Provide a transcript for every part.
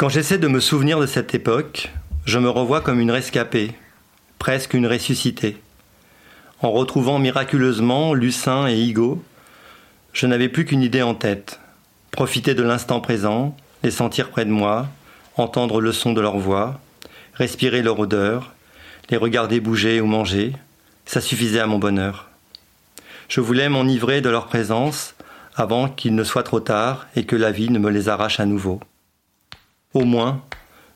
Quand j'essaie de me souvenir de cette époque, je me revois comme une rescapée, presque une ressuscitée. En retrouvant miraculeusement Lucin et Higo, je n'avais plus qu'une idée en tête. Profiter de l'instant présent, les sentir près de moi, entendre le son de leur voix, respirer leur odeur, les regarder bouger ou manger, ça suffisait à mon bonheur. Je voulais m'enivrer de leur présence avant qu'il ne soit trop tard et que la vie ne me les arrache à nouveau. Au moins,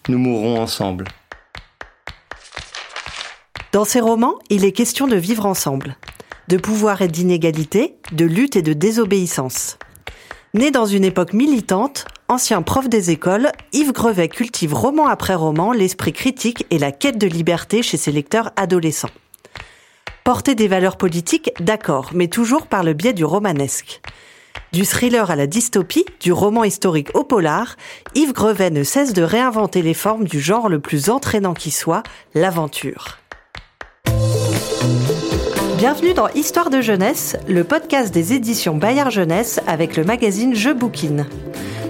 nous mourrons ensemble. Dans ces romans, il est question de vivre ensemble, de pouvoir et d'inégalité, de lutte et de désobéissance. Né dans une époque militante, ancien prof des écoles, Yves Grevet cultive roman après roman l'esprit critique et la quête de liberté chez ses lecteurs adolescents. Porter des valeurs politiques, d'accord, mais toujours par le biais du romanesque. Du thriller à la dystopie, du roman historique au polar, Yves Grevet ne cesse de réinventer les formes du genre le plus entraînant qui soit, l'aventure. Bienvenue dans Histoire de jeunesse, le podcast des éditions Bayard Jeunesse avec le magazine Je Bouquine.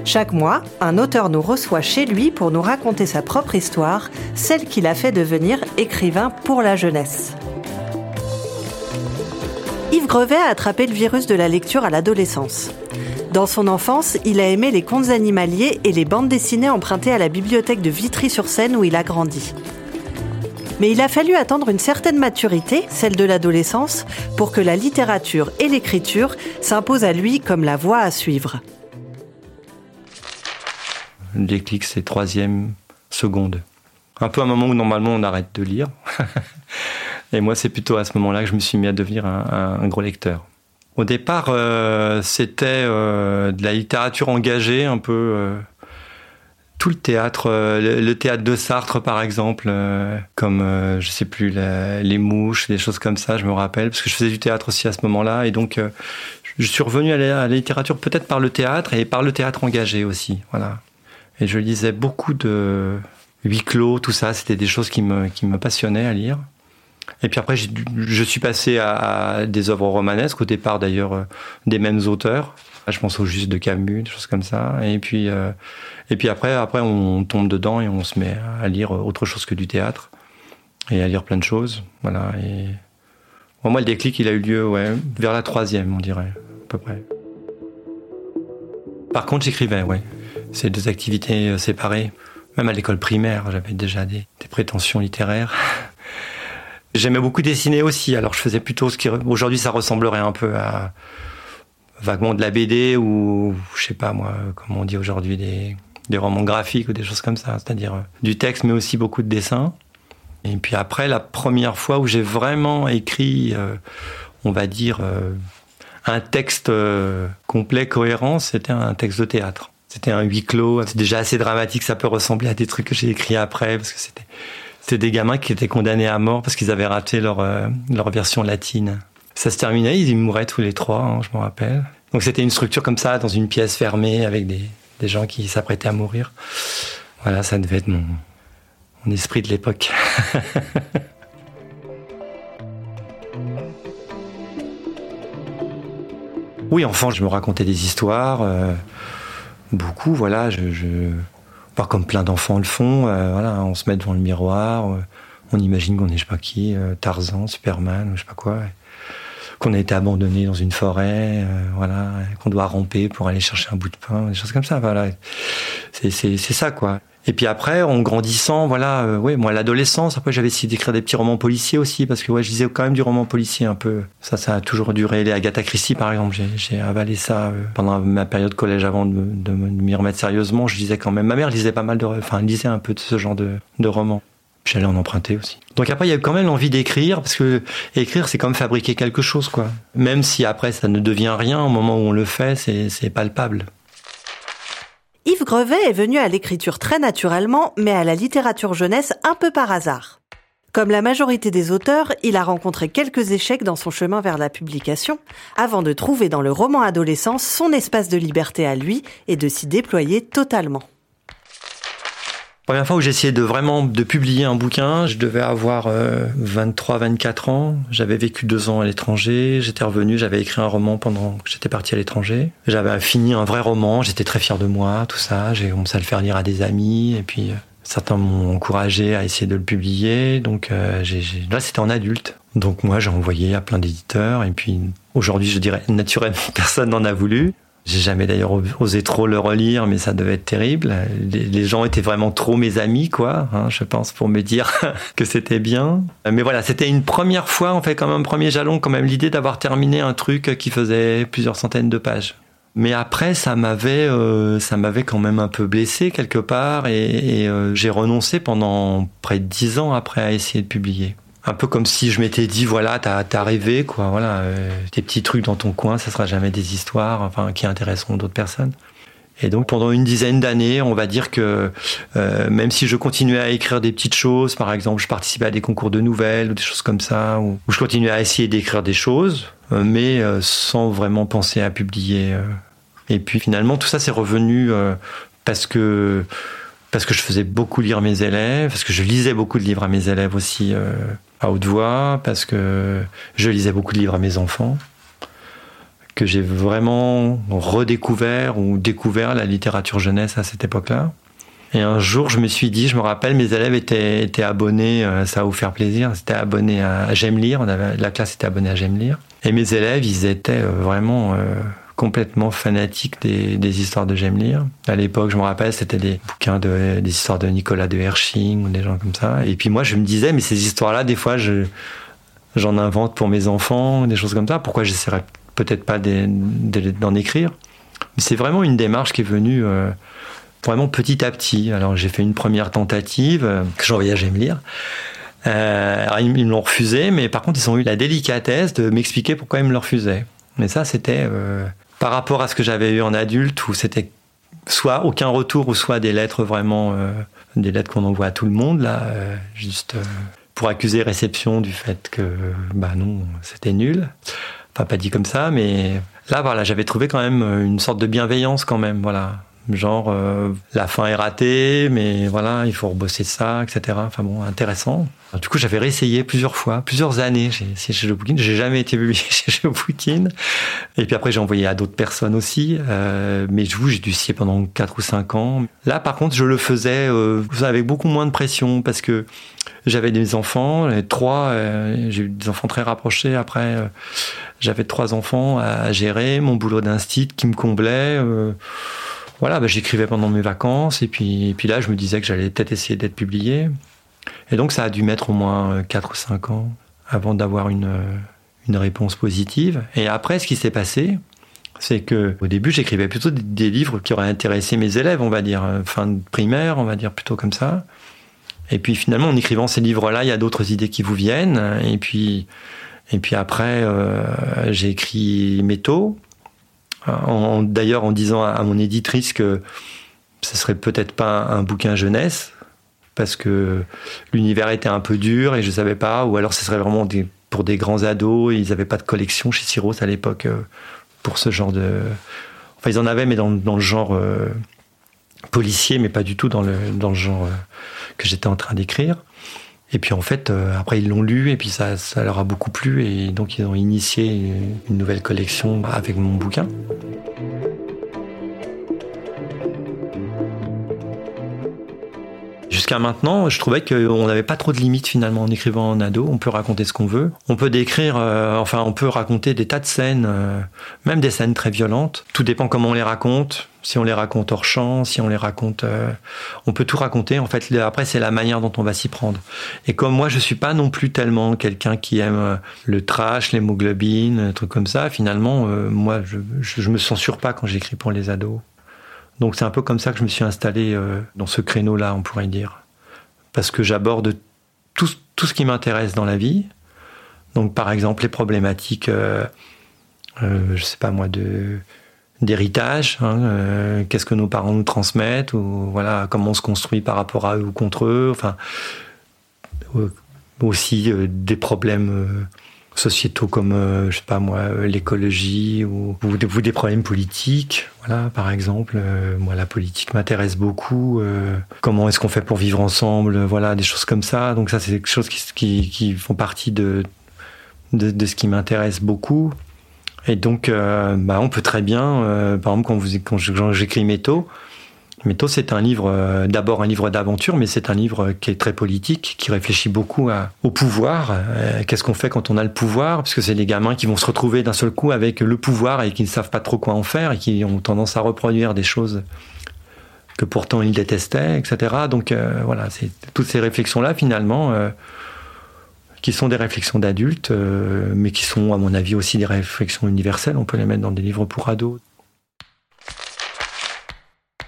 Chaque mois, un auteur nous reçoit chez lui pour nous raconter sa propre histoire, celle qui l'a fait devenir écrivain pour la jeunesse. Yves Grevet a attrapé le virus de la lecture à l'adolescence. Dans son enfance, il a aimé les contes animaliers et les bandes dessinées empruntées à la bibliothèque de Vitry-sur-Seine où il a grandi. Mais il a fallu attendre une certaine maturité, celle de l'adolescence, pour que la littérature et l'écriture s'imposent à lui comme la voie à suivre. Le déclic, c'est troisième seconde. Un peu un moment où normalement on arrête de lire. Et moi, c'est plutôt à ce moment-là que je me suis mis à devenir un, gros lecteur. Au départ, euh, c'était euh, de la littérature engagée, un peu euh, tout le théâtre, le, théâtre de Sartre par exemple, comme je sais plus les mouches, des choses comme ça, je me rappelle, parce que je faisais du théâtre aussi à ce moment-là, et donc je suis revenu à la, littérature peut-être par le théâtre et par le théâtre engagé aussi, voilà. Et je lisais beaucoup de huis clos, tout ça, c'était des choses qui me passionnaient à lire. Et puis après, je suis passé à, des œuvres romanesques, au départ d'ailleurs euh, des mêmes auteurs. Je pense au Juste de Camus, des choses comme ça. Et puis, euh, et puis après, après, on tombe dedans et on se met à lire autre chose que du théâtre et à lire plein de choses. Voilà. Et moi, le déclic, il a eu lieu, ouais, vers la troisième, on dirait, à peu près. Par contre, j'écrivais, ouais. C'est deux activités euh, séparées. Même à l'école primaire, j'avais déjà des prétentions littéraires. J'aimais beaucoup dessiner aussi, alors je faisais plutôt ce qui aujourd'hui ça ressemblerait un peu à vaguement de la BD ou je sais pas moi comment on dit aujourd'hui des, des romans graphiques ou des choses comme ça, c'est-à-dire euh, du texte mais aussi beaucoup de dessins. Et puis après la première fois où j'ai vraiment écrit euh, on va dire euh, un texte complet cohérent, c'était un texte de théâtre. C'était un huis clos, c'est déjà assez dramatique, ça peut ressembler à des trucs que j'ai écrits après parce que c'était c'était des gamins qui étaient condamnés à mort parce qu'ils avaient raté leur, euh, leur version latine. Ça se terminait, ils mouraient tous les trois, hein, je me rappelle. Donc c'était une structure comme ça, dans une pièce fermée, avec des, des gens qui s'apprêtaient à mourir. Voilà, ça devait être mon, mon esprit de l'époque. oui, enfant, je me racontais des histoires, euh, beaucoup, voilà, je pas comme plein d'enfants le font. Euh, voilà, on se met devant le miroir, euh, on imagine qu'on est je sais pas qui, euh, Tarzan, Superman, ou je sais pas quoi, qu'on a été abandonné dans une forêt, voilà, qu'on doit ramper pour aller chercher un bout de pain, des choses comme ça. Voilà, c'est ça quoi. Et puis après, en grandissant, voilà, euh, ouais, moi l'adolescence, après j'avais essayé d'écrire des petits romans policiers aussi, parce que ouais, je lisais quand même du roman policier un peu. Ça, ça a toujours duré. Les Agatha Christie, par exemple, j'ai avalé ça euh, pendant ma période collège avant de, m'y remettre sérieusement. Je lisais quand même. Ma mère lisait pas mal de, enfin, lisait un peu de ce genre de, de romans. J'allais en emprunter aussi. Donc après, il y a quand même l'envie d'écrire, parce que écrire, c'est comme fabriquer quelque chose, quoi. Même si après, ça ne devient rien, au moment où on le fait, c'est palpable. Yves Grevet est venu à l'écriture très naturellement, mais à la littérature jeunesse un peu par hasard. Comme la majorité des auteurs, il a rencontré quelques échecs dans son chemin vers la publication, avant de trouver dans le roman adolescent son espace de liberté à lui et de s'y déployer totalement. Première fois où j'ai essayé de vraiment de publier un bouquin, je devais avoir 23, 24 ans. J'avais vécu deux ans à l'étranger. J'étais revenu, j'avais écrit un roman pendant que j'étais parti à l'étranger. J'avais fini un vrai roman. J'étais très fier de moi, tout ça. J'ai commencé à le faire lire à des amis et puis certains m'ont encouragé à essayer de le publier. Donc j'ai, là, c'était en adulte. Donc moi, j'ai envoyé à plein d'éditeurs et puis aujourd'hui, je dirais naturellement, personne n'en a voulu. J'ai jamais d'ailleurs osé trop le relire, mais ça devait être terrible. Les, gens étaient vraiment trop mes amis, quoi, hein, je pense, pour me dire que c'était bien. Mais voilà, c'était une première fois, en fait, comme un premier jalon, quand même, l'idée d'avoir terminé un truc qui faisait plusieurs centaines de pages. Mais après, ça m'avait, euh, ça m'avait quand même un peu blessé quelque part, et, euh, j'ai renoncé pendant près de dix ans après à essayer de publier un peu comme si je m'étais dit voilà t'as as rêvé quoi. Voilà euh, tes petits trucs dans ton coin ça sera jamais des histoires enfin qui intéresseront d'autres personnes. Et donc pendant une dizaine d'années on va dire que euh, même si je continuais à écrire des petites choses par exemple je participais à des concours de nouvelles ou des choses comme ça ou, je continuais à essayer d'écrire des choses euh, mais sans vraiment penser à publier et puis finalement tout ça c'est revenu parce que parce que je faisais beaucoup lire mes élèves, parce que je lisais beaucoup de livres à mes élèves aussi à haute voix, parce que je lisais beaucoup de livres à mes enfants, que j'ai vraiment redécouvert ou découvert la littérature jeunesse à cette époque-là. Et un jour, je me suis dit, je me rappelle, mes élèves étaient, étaient abonnés, euh, ça va vous faire plaisir, ils étaient abonnés à J'aime lire, on avait, la classe était abonnée à J'aime lire. Et mes élèves, ils étaient euh, vraiment euh, complètement fanatique des, des histoires de J'aime lire. À l'époque, je me rappelle, c'était des bouquins de, des histoires de Nicolas de Hersching ou des gens comme ça. Et puis moi, je me disais, mais ces histoires-là, des fois, je, j'en invente pour mes enfants, des choses comme ça. Pourquoi j'essaierais peut-être pas d'en écrire? C'est vraiment une démarche qui est venue euh, vraiment petit à petit. Alors j'ai fait une première tentative euh, que j'envoyais à J'aime lire. Euh, alors, ils, me l'ont refusé, mais par contre, ils ont eu la délicatesse de m'expliquer pourquoi ils me le refusaient. Mais ça, c'était par rapport à ce que j'avais eu en adulte, où c'était soit aucun retour, ou soit des lettres vraiment, euh, des lettres qu'on envoie à tout le monde, là, euh, juste euh, pour accuser réception du fait que, bah non, c'était nul. Enfin, pas dit comme ça, mais là, voilà, j'avais trouvé quand même une sorte de bienveillance quand même, voilà. Genre, euh, la fin est ratée, mais voilà, il faut rebosser ça, etc. Enfin bon, intéressant. Du coup, j'avais réessayé plusieurs fois, plusieurs années j'ai essayé chez Poutine. J'ai jamais été publié chez Poutine. Et puis après, j'ai envoyé à d'autres personnes aussi. Euh, mais je vous, j'ai dû scier pendant 4 ou 5 ans. Là, par contre, je le faisais euh, avec beaucoup moins de pression parce que j'avais des enfants, trois, euh, j'ai eu des enfants très rapprochés. Après, euh, j'avais trois enfants à gérer, mon boulot d'instit qui me comblait voilà, bah, j'écrivais pendant mes vacances et puis, là, je me disais que j'allais peut-être essayer d'être publié. Et donc, ça a dû mettre au moins 4 ou 5 ans avant d'avoir une, une réponse positive. Et après, ce qui s'est passé, c'est que au début, j'écrivais plutôt des, livres qui auraient intéressé mes élèves, on va dire, euh, fin de primaire, on va dire plutôt comme ça. Et puis finalement, en écrivant ces livres-là, il y a d'autres idées qui vous viennent. Et puis, après, euh, j'ai écrit Métaux, D'ailleurs, en disant à, mon éditrice que ce serait peut-être pas un, bouquin jeunesse, parce que l'univers était un peu dur et je savais pas, ou alors ce serait vraiment pour des grands ados, ils n'avaient pas de collection chez Cyros à l'époque euh, pour ce genre de... Enfin, ils en avaient, mais dans, le genre euh, policier, mais pas du tout dans le, dans le genre euh, que j'étais en train d'écrire. Et puis en fait, euh, après ils l'ont lu et puis ça, ça leur a beaucoup plu et donc ils ont initié une nouvelle collection avec mon bouquin. Maintenant, je trouvais qu'on n'avait pas trop de limites finalement en écrivant en ado. On peut raconter ce qu'on veut. On peut décrire, euh, enfin, on peut raconter des tas de scènes, euh, même des scènes très violentes. Tout dépend comment on les raconte. Si on les raconte hors champ, si on les raconte, euh, on peut tout raconter. En fait, après, c'est la manière dont on va s'y prendre. Et comme moi, je suis pas non plus tellement quelqu'un qui aime le trash, l'hémoglobine, trucs comme ça. Finalement, moi, je, je, je me censure pas quand j'écris pour les ados. Donc c'est un peu comme ça que je me suis installé dans ce créneau-là, on pourrait dire. Parce que j'aborde tout, tout, ce qui m'intéresse dans la vie. Donc par exemple les problématiques, euh, euh, je sais pas moi, de d'héritage, hein, euh, qu'est-ce que nos parents nous transmettent, ou voilà comment on se construit par rapport à eux ou contre eux, enfin aussi des problèmes sociétaux comme, euh, je sais pas moi, euh, l'écologie ou, ou, des, problèmes politiques. Voilà, par exemple, euh, moi la politique m'intéresse beaucoup. comment est-ce qu'on fait pour vivre ensemble Voilà, des choses comme ça. Donc ça, c'est des choses qui, qui, qui, font partie de, de, de ce qui m'intéresse beaucoup. Et donc, bah, on peut très bien, par exemple, quand, vous, quand j'écris Métaux, Métaux, c'est un livre, euh, d'abord un livre d'aventure, mais c'est un livre qui est très politique, qui réfléchit beaucoup au pouvoir. Euh, qu'est-ce qu'on fait quand on a le pouvoir? Parce que c'est des gamins qui vont se retrouver d'un seul coup avec le pouvoir et qui ne savent pas trop quoi en faire et qui ont tendance à reproduire des choses que pourtant ils détestaient, etc. Donc euh, voilà, toutes ces réflexions-là finalement qui sont des réflexions d'adultes, mais qui sont, à mon avis, aussi des réflexions universelles. On peut les mettre dans des livres pour ados.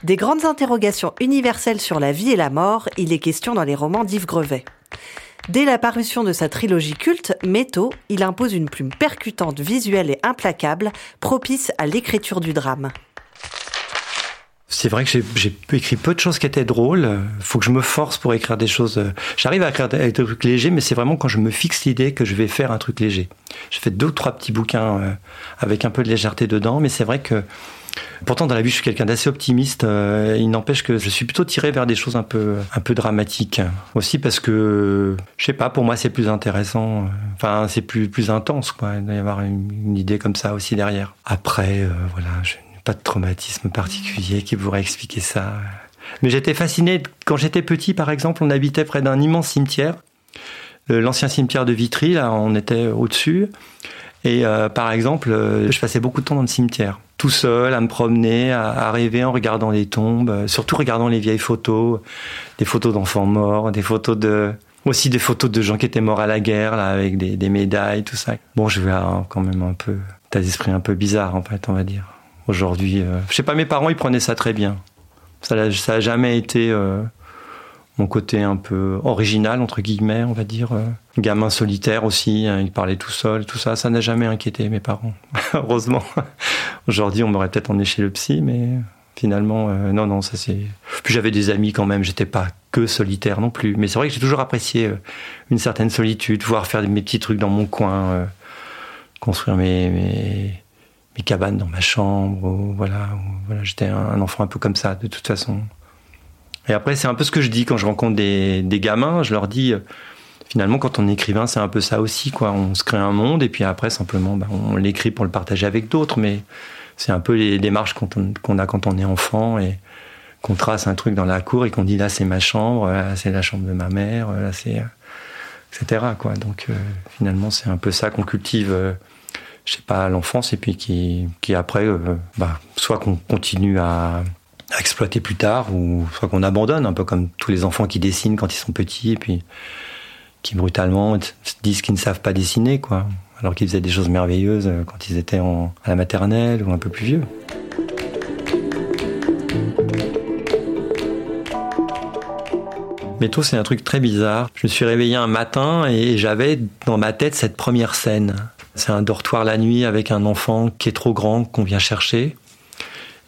Des grandes interrogations universelles sur la vie et la mort, il est question dans les romans d'Yves Grevet. Dès la parution de sa trilogie culte, Métaux, il impose une plume percutante, visuelle et implacable, propice à l'écriture du drame. C'est vrai que j'ai écrit peu de choses qui étaient drôles. Faut que je me force pour écrire des choses. J'arrive à écrire des trucs légers, mais c'est vraiment quand je me fixe l'idée que je vais faire un truc léger. J'ai fait deux ou trois petits bouquins euh, avec un peu de légèreté dedans, mais c'est vrai que Pourtant, dans la vie, je suis quelqu'un d'assez optimiste. Euh, il n'empêche que je suis plutôt tiré vers des choses un peu, un peu dramatiques. Aussi parce que, je sais pas, pour moi, c'est plus intéressant. Enfin, c'est plus, plus intense, quoi. Il y avoir une, idée comme ça aussi derrière. Après, euh, voilà, je n'ai pas de traumatisme particulier qui pourrait expliquer ça. Mais j'étais fasciné. Quand j'étais petit, par exemple, on habitait près d'un immense cimetière. L'ancien cimetière de Vitry, là, on était au-dessus. Et euh, par exemple, je passais beaucoup de temps dans le cimetière tout seul à me promener, à, rêver en regardant les tombes, euh, surtout regardant les vieilles photos, des photos d'enfants morts, des photos de aussi des photos de gens qui étaient morts à la guerre là avec des, médailles, tout ça. Bon, je vais quand même un peu tas d'esprit un peu bizarre en fait, on va dire. Aujourd'hui, euh, je sais pas, mes parents ils prenaient ça très bien. Ça, ça a jamais été euh, mon côté un peu original entre guillemets, on va dire. Euh, gamin solitaire aussi, hein, il parlait tout seul, tout ça, ça n'a jamais inquiété mes parents. Heureusement. Aujourd'hui, on m'aurait peut-être emmené chez le psy, mais finalement, euh, non, non, ça c'est. Puis j'avais des amis quand même, j'étais pas que solitaire non plus. Mais c'est vrai que j'ai toujours apprécié euh, une certaine solitude, pouvoir faire mes petits trucs dans mon coin, construire mes, mes, cabanes dans ma chambre. voilà, voilà j'étais un enfant un peu comme ça, de toute façon. Et après, c'est un peu ce que je dis quand je rencontre des, des gamins. Je leur dis, euh, finalement, quand on est écrivain, c'est un peu ça aussi, quoi. On se crée un monde et puis après, simplement, bah, on l'écrit pour le partager avec d'autres. Mais c'est un peu les démarches qu'on a quand on est enfant et qu'on trace un truc dans la cour et qu'on dit là, c'est ma chambre, là, c'est la chambre de ma mère, là, c'est etc. Quoi. Donc, euh, finalement, c'est un peu ça qu'on cultive. Euh, je sais pas, l'enfance, et puis qui, qui après, bah, soit qu'on continue à, à exploiter plus tard, ou soit qu'on abandonne, un peu comme tous les enfants qui dessinent quand ils sont petits, et puis qui brutalement disent qu'ils ne savent pas dessiner, quoi. Alors qu'ils faisaient des choses merveilleuses euh, quand ils étaient en, à la maternelle ou un peu plus vieux. Tout, c'est un truc très bizarre. Je me suis réveillé un matin et j'avais dans ma tête cette première scène. C'est un dortoir la nuit avec un enfant qui est trop grand qu'on vient chercher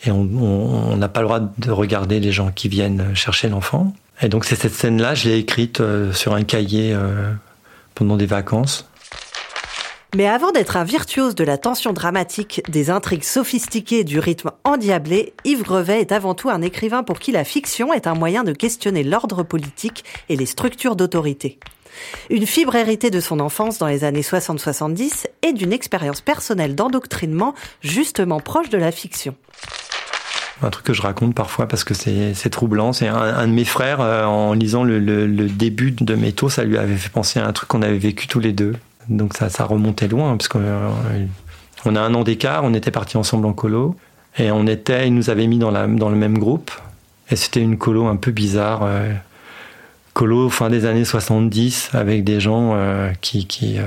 et on n'a pas le droit de regarder les gens qui viennent chercher l'enfant. Et donc c'est cette scène-là, je l'ai écrite euh, sur un cahier euh, pendant des vacances. Mais avant d'être un virtuose de la tension dramatique, des intrigues sophistiquées, du rythme endiablé, Yves Grevet est avant tout un écrivain pour qui la fiction est un moyen de questionner l'ordre politique et les structures d'autorité. Une fibre héritée de son enfance dans les années 60-70 et d'une expérience personnelle d'endoctrinement justement proche de la fiction un truc que je raconte parfois parce que c'est troublant. C'est un, de mes frères, euh, en lisant le, début de Métaux, ça lui avait fait penser à un truc qu'on avait vécu tous les deux. Donc ça, remontait loin, parce qu'on on a un an d'écart, on était partis ensemble en colo, et on était, il nous avait mis dans, le même groupe, et c'était une colo un peu bizarre. Euh, colo fin des années 70 avec des gens euh, qui, qui euh,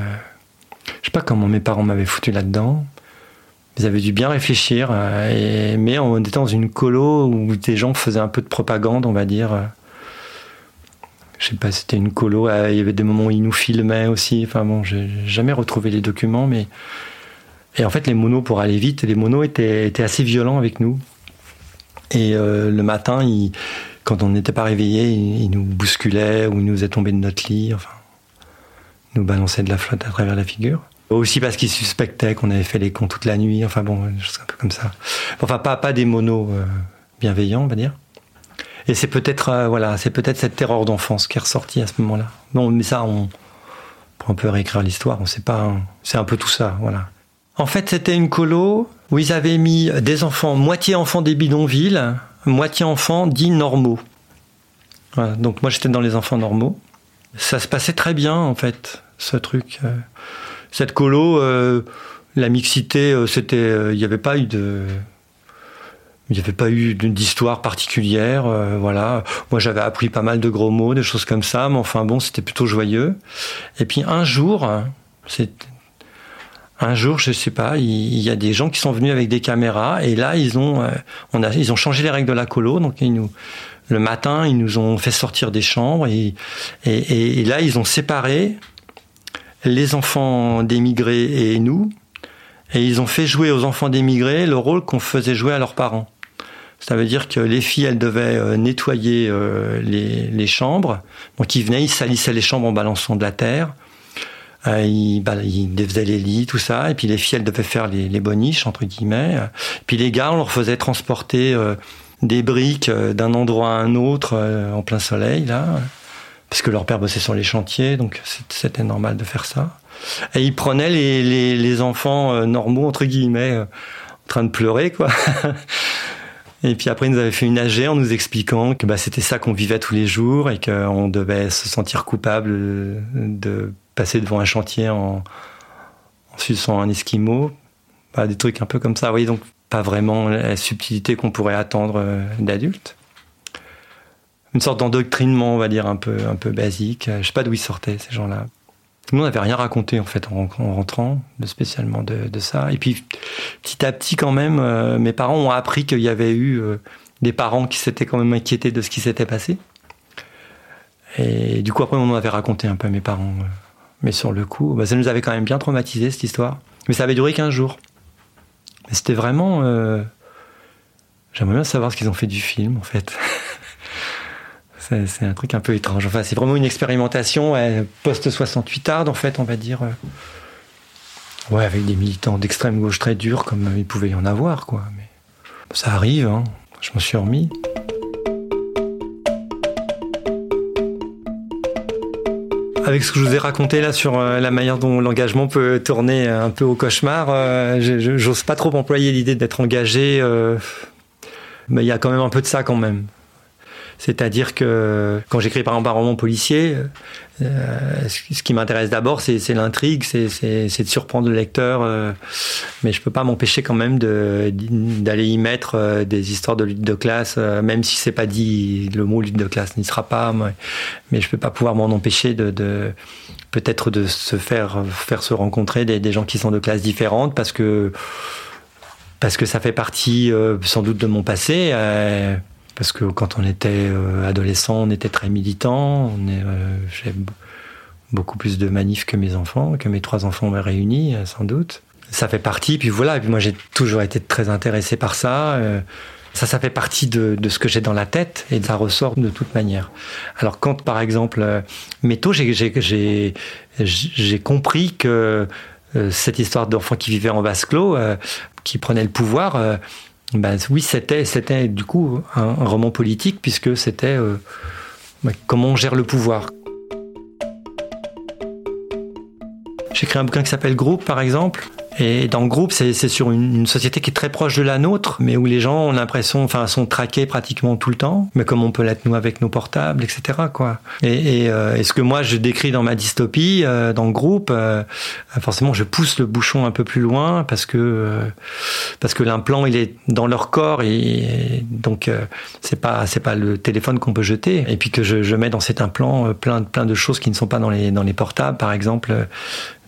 je sais pas comment mes parents m'avaient foutu là-dedans. Ils avaient dû bien réfléchir, euh, mais on était dans une colo où des gens faisaient un peu de propagande, on va dire. Je sais pas, c'était une colo. Il y avait des moments où ils nous filmaient aussi. Enfin bon, j'ai jamais retrouvé les documents, mais et en fait les monos pour aller vite, les monos étaient, assez violents avec nous. Et le matin, ils quand on n'était pas réveillé, il, nous bousculait ou il nous est tombé de notre lit, enfin, nous balançait de la flotte à travers la figure. Aussi parce qu'ils suspectaient qu'on avait fait les cons toute la nuit. Enfin bon, un peu comme ça. Enfin, pas, pas des monos bienveillants, on va dire. Et c'est peut-être voilà, c'est peut-être cette terreur d'enfance qui est ressortie à ce moment-là. Bon, mais ça, on, peut réécrire l'histoire. On sait pas. Hein. C'est un peu tout ça, voilà. En fait, c'était une colo où ils avaient mis des enfants, moitié enfants des bidonvilles, moitié enfants dits normaux. donc moi j'étais dans les enfants normaux. Ça se passait très bien en fait, ce truc. Euh. Cette colo, euh, la mixité, euh, c'était, il n'y avait pas eu de, il n'y avait pas eu d'histoire particulière, voilà. Moi, j'avais appris pas mal de gros mots, des choses comme ça, mais enfin bon, c'était plutôt joyeux. Et puis un jour, c'est un jour, je sais pas, il, y a des gens qui sont venus avec des caméras et là ils ont, euh, on a, ils ont changé les règles de la colo. Donc ils nous, le matin, ils nous ont fait sortir des chambres et, et, et là ils ont séparé les enfants d'émigrés et nous et ils ont fait jouer aux enfants d'émigrés le rôle qu'on faisait jouer à leurs parents. Ça veut dire que les filles, elles devaient euh, nettoyer euh, les, les chambres. Donc ils venaient, ils salissaient les chambres en balançant de la terre. Euh, il, bah, il faisait les lits, tout ça, et puis les filles, elles devaient faire les, les boniches, entre guillemets. Puis les gars, on leur faisait transporter des briques d'un endroit à un autre en plein soleil, là, parce que leur père bossait sur les chantiers, donc c'était normal de faire ça. Et ils prenaient les, les, enfants normaux, entre guillemets, en train de pleurer, quoi. Et puis après, ils nous avaient fait une AG en nous expliquant que bah, c'était ça qu'on vivait tous les jours et qu'on devait se sentir coupable de passer devant un chantier en, suçant un esquimau. Bah, des trucs un peu comme ça. Oui, donc pas vraiment la subtilité qu'on pourrait attendre euh, d'adultes. Une sorte d'endoctrinement, on va dire, un peu, un peu basique. Je sais pas d'où ils sortaient, ces gens-là. Nous, on n'avait rien raconté, en fait, en, rentrant, spécialement de, de, ça. Et puis, petit à petit, quand même, euh, mes parents ont appris qu'il y avait eu euh, des parents qui s'étaient quand même inquiétés de ce qui s'était passé. Et du coup, après, on en avait raconté un peu à mes parents. Mais sur le coup, bah, ça nous avait quand même bien traumatisé cette histoire. Mais ça avait duré 15 jours. C'était vraiment. Euh... J'aimerais bien savoir ce qu'ils ont fait du film, en fait. c'est un truc un peu étrange. Enfin, c'est vraiment une expérimentation post-68 hard, en fait, on va dire. Euh. Ouais, avec des militants d'extrême gauche très durs, comme il pouvait y en avoir, quoi. Mais ça arrive, hein. Je m'en suis remis. Avec ce que je vous ai raconté là sur euh, la manière dont l'engagement peut tourner un peu au cauchemar, euh, j'ose pas trop employer l'idée d'être engagé, euh, mais il y a quand même un peu de ça quand même. C'est-à-dire que quand j'écris par exemple un roman policier, euh, ce qui m'intéresse d'abord, c'est l'intrigue, c'est de surprendre le lecteur, euh, mais je peux pas m'empêcher quand même d'aller y mettre euh, des histoires de lutte de classe, même si c'est pas dit, le mot lutte de classe n'y sera pas, mais, je peux pas pouvoir m'en empêcher de, peut-être de se faire faire se rencontrer des, des, gens qui sont de classes différentes, parce que parce que ça fait partie sans doute de mon passé parce que quand on était euh, adolescent, on était très militant. On euh, j'ai beaucoup plus de manifs que mes enfants, que mes trois enfants réunis, euh, sans doute. Ça fait partie. Puis voilà. Et puis moi, j'ai toujours été très intéressé par ça. Ça, ça fait partie de, de ce que j'ai dans la tête et ça ressort de toute manière. Alors quand, par exemple, métaux, j'ai, j'ai, compris que cette histoire d'enfants qui vivaient en vase clos, qui prenaient le pouvoir, ben, oui, c'était, c'était du coup un, roman politique puisque c'était euh, comment on gère le pouvoir. J'ai écrit un bouquin qui s'appelle Groupe, par exemple, et dans le groupe, c'est sur une, société qui est très proche de la nôtre, mais où les gens ont l'impression, enfin, sont traqués pratiquement tout le temps, mais comme on peut l'être nous avec nos portables, etc. Quoi. Et, et, euh, ce que moi je décris dans ma dystopie, euh, dans le groupe, euh, forcément, je pousse le bouchon un peu plus loin parce que euh, parce que l'implant il est dans leur corps et, donc c'est pas c'est pas le téléphone qu'on peut jeter. Et puis que je, je mets dans cet implant plein plein de choses qui ne sont pas dans les dans les portables, par exemple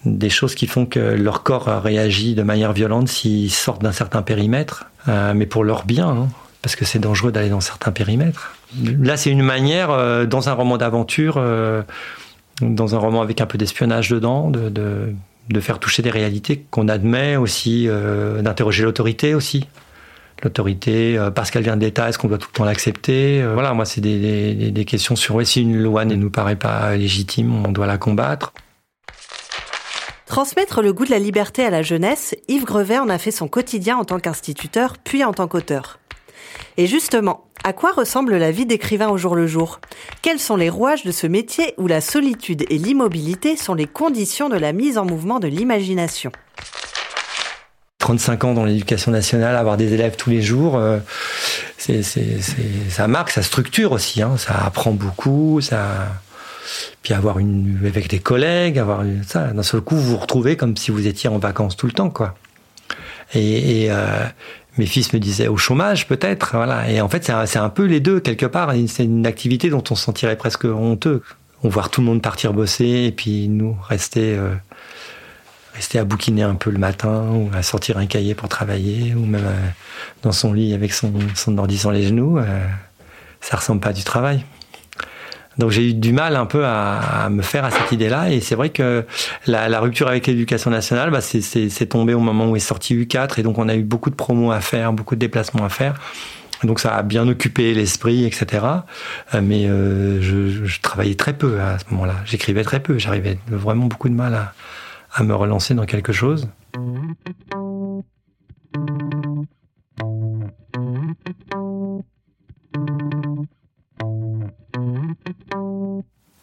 des choses qui font que leur corps réagit de manière violente s'ils sortent d'un certain périmètre, euh, mais pour leur bien, hein, parce que c'est dangereux d'aller dans certains périmètres. Là, c'est une manière, euh, dans un roman d'aventure, euh, dans un roman avec un peu d'espionnage dedans, de, faire toucher des réalités qu'on admet aussi, d'interroger l'autorité aussi. L'autorité, parce qu'elle vient de l'État, est-ce qu'on doit tout le temps l'accepter Voilà, moi, c'est des, des, des, questions sur si une loi ne nous paraît pas légitime, on doit la combattre. Transmettre le goût de la liberté à la jeunesse, Yves Grevet en a fait son quotidien en tant qu'instituteur, puis en tant qu'auteur. Et justement, à quoi ressemble la vie d'écrivain au jour le jour? Quels sont les rouages de ce métier où la solitude et l'immobilité sont les conditions de la mise en mouvement de l'imagination? 35 ans dans l'éducation nationale, avoir des élèves tous les jours, euh, c'est, ça marque, ça structure aussi, hein, ça apprend beaucoup, ça, puis avoir une avec des collègues, avoir ça, d'un seul coup vous vous retrouvez comme si vous étiez en vacances tout le temps, quoi. Et, euh, mes fils me disaient au chômage peut-être, voilà. Et en fait c'est un, peu les deux quelque part. C'est une activité dont on se sentirait presque honteux. On voit tout le monde partir bosser et puis nous rester. Euh, rester à bouquiner un peu le matin ou à sortir un cahier pour travailler ou même euh, dans son lit avec son, son ordi les genoux, ça ressemble pas du travail. Donc j'ai eu du mal un peu à, me faire à cette idée-là et c'est vrai que la, rupture avec l'éducation nationale, bah, c'est tombé au moment où est sorti U4 et donc on a eu beaucoup de promos à faire, beaucoup de déplacements à faire. Donc ça a bien occupé l'esprit, etc. Euh, mais je, je, travaillais très peu à ce moment-là. J'écrivais très peu. J'arrivais vraiment beaucoup de mal à, à me relancer dans quelque chose.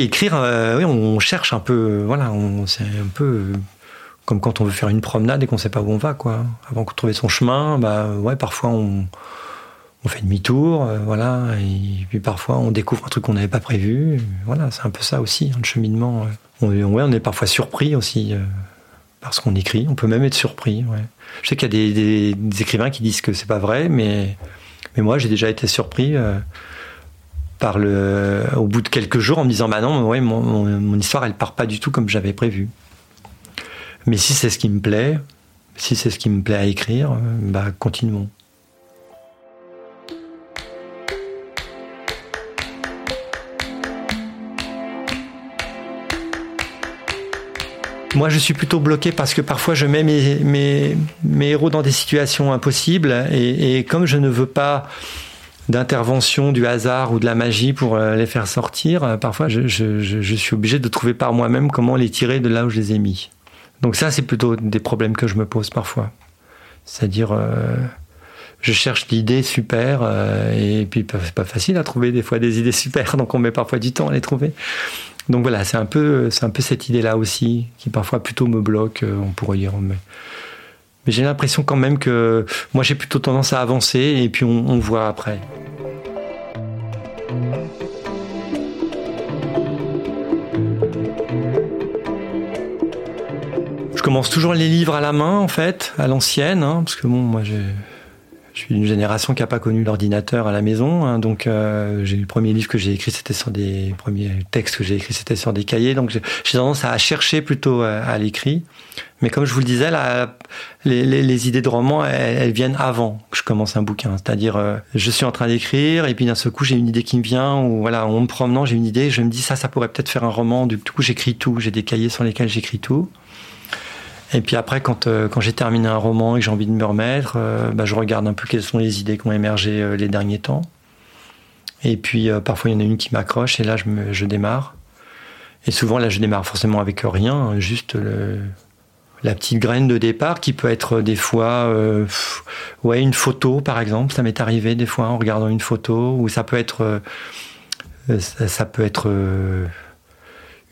Écrire, euh, oui, on cherche un peu, voilà, c'est un peu comme quand on veut faire une promenade et qu'on ne sait pas où on va, quoi. Avant de trouver son chemin, bah ouais, parfois on, fait demi-tour, euh, voilà, et puis parfois on découvre un truc qu'on n'avait pas prévu. Voilà, c'est un peu ça aussi, hein, le cheminement. On, on est parfois surpris aussi. Euh, parce qu'on écrit. On peut même être surpris. Ouais. Je sais qu'il y a des, écrivains qui disent que c'est pas vrai, mais, mais moi j'ai déjà été surpris euh, par le, au bout de quelques jours en me disant bah non, ouais, mon, histoire elle part pas du tout comme j'avais prévu. Mais si c'est ce qui me plaît, si c'est ce qui me plaît à écrire, bah continuons. Moi, je suis plutôt bloqué parce que parfois je mets mes, héros dans des situations impossibles et comme je ne veux pas d'intervention du hasard ou de la magie pour euh, les faire sortir, euh, parfois je, suis obligé de trouver par moi-même comment les tirer de là où je les ai mis. Donc ça, c'est plutôt des problèmes que je me pose parfois. C'est-à-dire, euh, je cherche l'idée super et puis c'est pas facile à trouver des fois des idées super, donc on met parfois du temps à les trouver. Donc voilà, c'est un peu, c'est un peu cette idée-là aussi qui parfois plutôt me bloque. On pourrait dire, mais, mais j'ai l'impression quand même que moi j'ai plutôt tendance à avancer et puis on, on voit après. Commence toujours les livres à la main en fait, à l'ancienne, hein, parce que bon, moi je suis d'une génération qui n'a pas connu l'ordinateur à la maison, hein, donc euh, j'ai le premier livre que j'ai écrit, c'était sur des premiers textes que j'ai écrit, c'était sur des cahiers, donc j'ai tendance à chercher plutôt euh, à, l'écrit. Mais comme je vous le disais, les, idées de roman, elles, viennent avant que je commence un bouquin. C'est-à-dire, euh, je suis en train d'écrire et puis d'un seul coup, j'ai une idée qui me vient ou voilà, en me promenant, j'ai une idée, je me dis ça, ça pourrait peut-être faire un roman. Du coup, j'écris tout. J'ai des cahiers sur lesquels j'écris tout. Et puis après, quand, euh, quand j'ai terminé un roman et que j'ai envie de me remettre, euh, bah, je regarde un peu quelles sont les idées qui ont émergé euh, les derniers temps. Et puis parfois, il y en a une qui m'accroche et là, je, me, je démarre. Et souvent, là, je démarre forcément avec rien, juste le, la petite graine de départ qui peut être des fois ouais une photo par exemple ça m'est arrivé des fois en regardant une photo ou ça peut être ça, peut être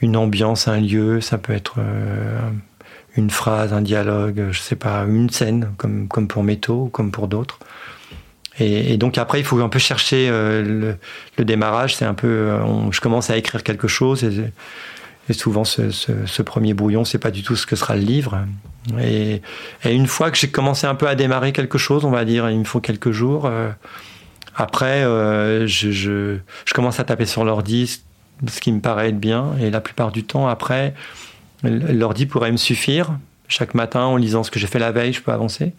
une ambiance un lieu ça peut être une phrase, un dialogue, je sais pas, une scène, comme, comme pour Métaux, comme pour d'autres. Et, donc après, il faut un peu chercher euh, le, démarrage. C'est un peu, euh, je commence à écrire quelque chose et, souvent ce, premier brouillon, c'est pas du tout ce que sera le livre. Et, une fois que j'ai commencé un peu à démarrer quelque chose, on va dire, il me faut quelques jours. Euh, après, je, je, commence à taper sur l'ordi, ce qui me paraît être bien. Et la plupart du temps, après, L'ordi pourrait me suffire. Chaque matin, en lisant ce que j'ai fait la veille, je peux avancer.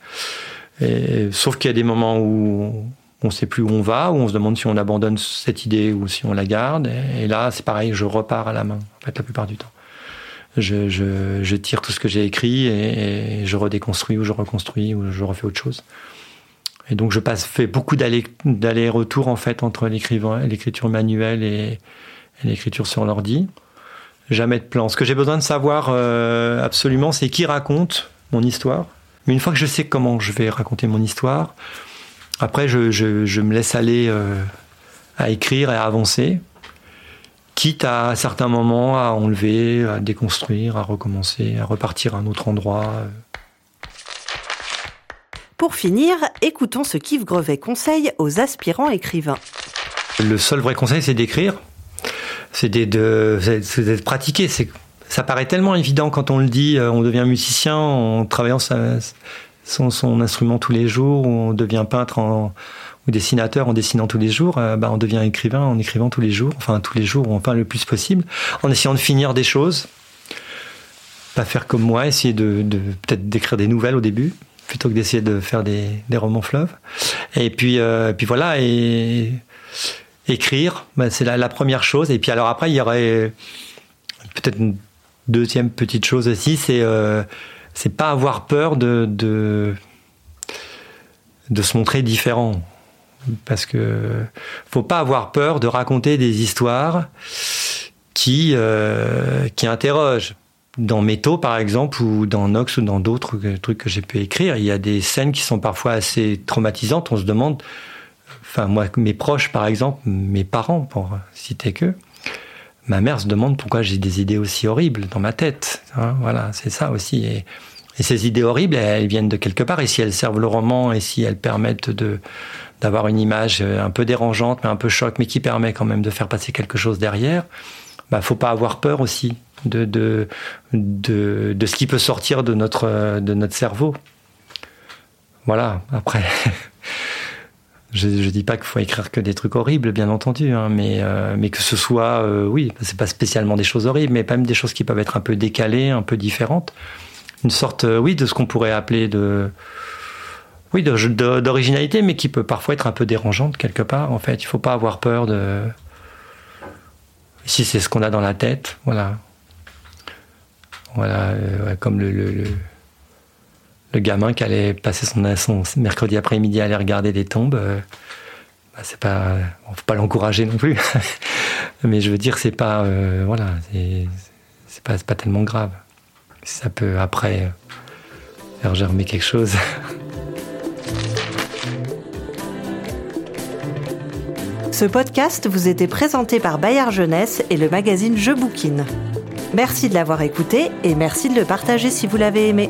Sauf qu'il y a des moments où on ne sait plus où on va, où on se demande si on abandonne cette idée ou si on la garde. Et, là, c'est pareil, je repars à la main, en fait, la plupart du temps. Je, tire tout ce que j'ai écrit et, je redéconstruis ou je reconstruis ou je refais autre chose. Et donc, je passe, fais beaucoup d'aller-retour, en fait, entre l'écriture manuelle et l'écriture sur l'ordi. Jamais de plan. Ce que j'ai besoin de savoir euh, absolument, c'est qui raconte mon histoire. Mais une fois que je sais comment je vais raconter mon histoire, après, je, je, me laisse aller euh, à écrire et à avancer, quitte à, à certains moments à enlever, à déconstruire, à recommencer, à repartir à un autre endroit. Pour finir, écoutons ce qu'Yves Grevet conseille aux aspirants écrivains. Le seul vrai conseil, c'est d'écrire. C'est d'être pratiqué. Ça paraît tellement évident quand on le dit, euh, on devient musicien en travaillant son, son, instrument tous les jours, on devient peintre ou dessinateur en dessinant tous les jours, euh, bah on devient écrivain en écrivant tous les jours, enfin tous les jours, ou enfin le plus possible, en essayant de finir des choses. Pas faire comme moi, essayer de, de peut-être d'écrire des nouvelles au début, plutôt que d'essayer de faire des, des, romans fleuves. Et puis, euh, puis voilà, et écrire, bah, c'est la, première chose. Et puis alors après, il y aurait peut-être une deuxième petite chose aussi, c'est euh, pas avoir peur de, de, de se montrer différent. Parce que faut pas avoir peur de raconter des histoires qui, euh, qui interrogent dans Métaux, par exemple, ou dans Nox, ou dans d'autres trucs que j'ai pu écrire, il y a des scènes qui sont parfois assez traumatisantes. On se demande, enfin, moi, mes proches, par exemple, mes parents, pour citer que, ma mère se demande pourquoi j'ai des idées aussi horribles dans ma tête. Hein, voilà, c'est ça aussi. Et, et, ces idées horribles, elles viennent de quelque part. Et si elles servent le roman, et si elles permettent de d'avoir une image un peu dérangeante, mais un peu choc, mais qui permet quand même de faire passer quelque chose derrière, bah, faut pas avoir peur aussi de, de, de, de, ce qui peut sortir de notre, de notre cerveau. Voilà, après, je ne dis pas qu'il faut écrire que des trucs horribles, bien entendu, hein, mais, euh, mais que ce soit, euh, oui, c'est pas spécialement des choses horribles, mais même des choses qui peuvent être un peu décalées, un peu différentes. Une sorte, euh, oui, de ce qu'on pourrait appeler de. Oui, d'originalité, mais qui peut parfois être un peu dérangeante quelque part. En fait, il faut pas avoir peur de. Si c'est ce qu'on a dans la tête, voilà. Voilà, euh, comme le, le, gamin qui allait passer son, mercredi après-midi à aller regarder des tombes. Euh, bah, c'est pas, on faut pas l'encourager non plus. Mais je veux dire, c'est pas, euh, voilà, c'est pas, pas tellement grave. Ça peut après faire germer quelque chose. Ce podcast vous était présenté par Bayard Jeunesse et le magazine Je Bouquine. Merci de l'avoir écouté et merci de le partager si vous l'avez aimé.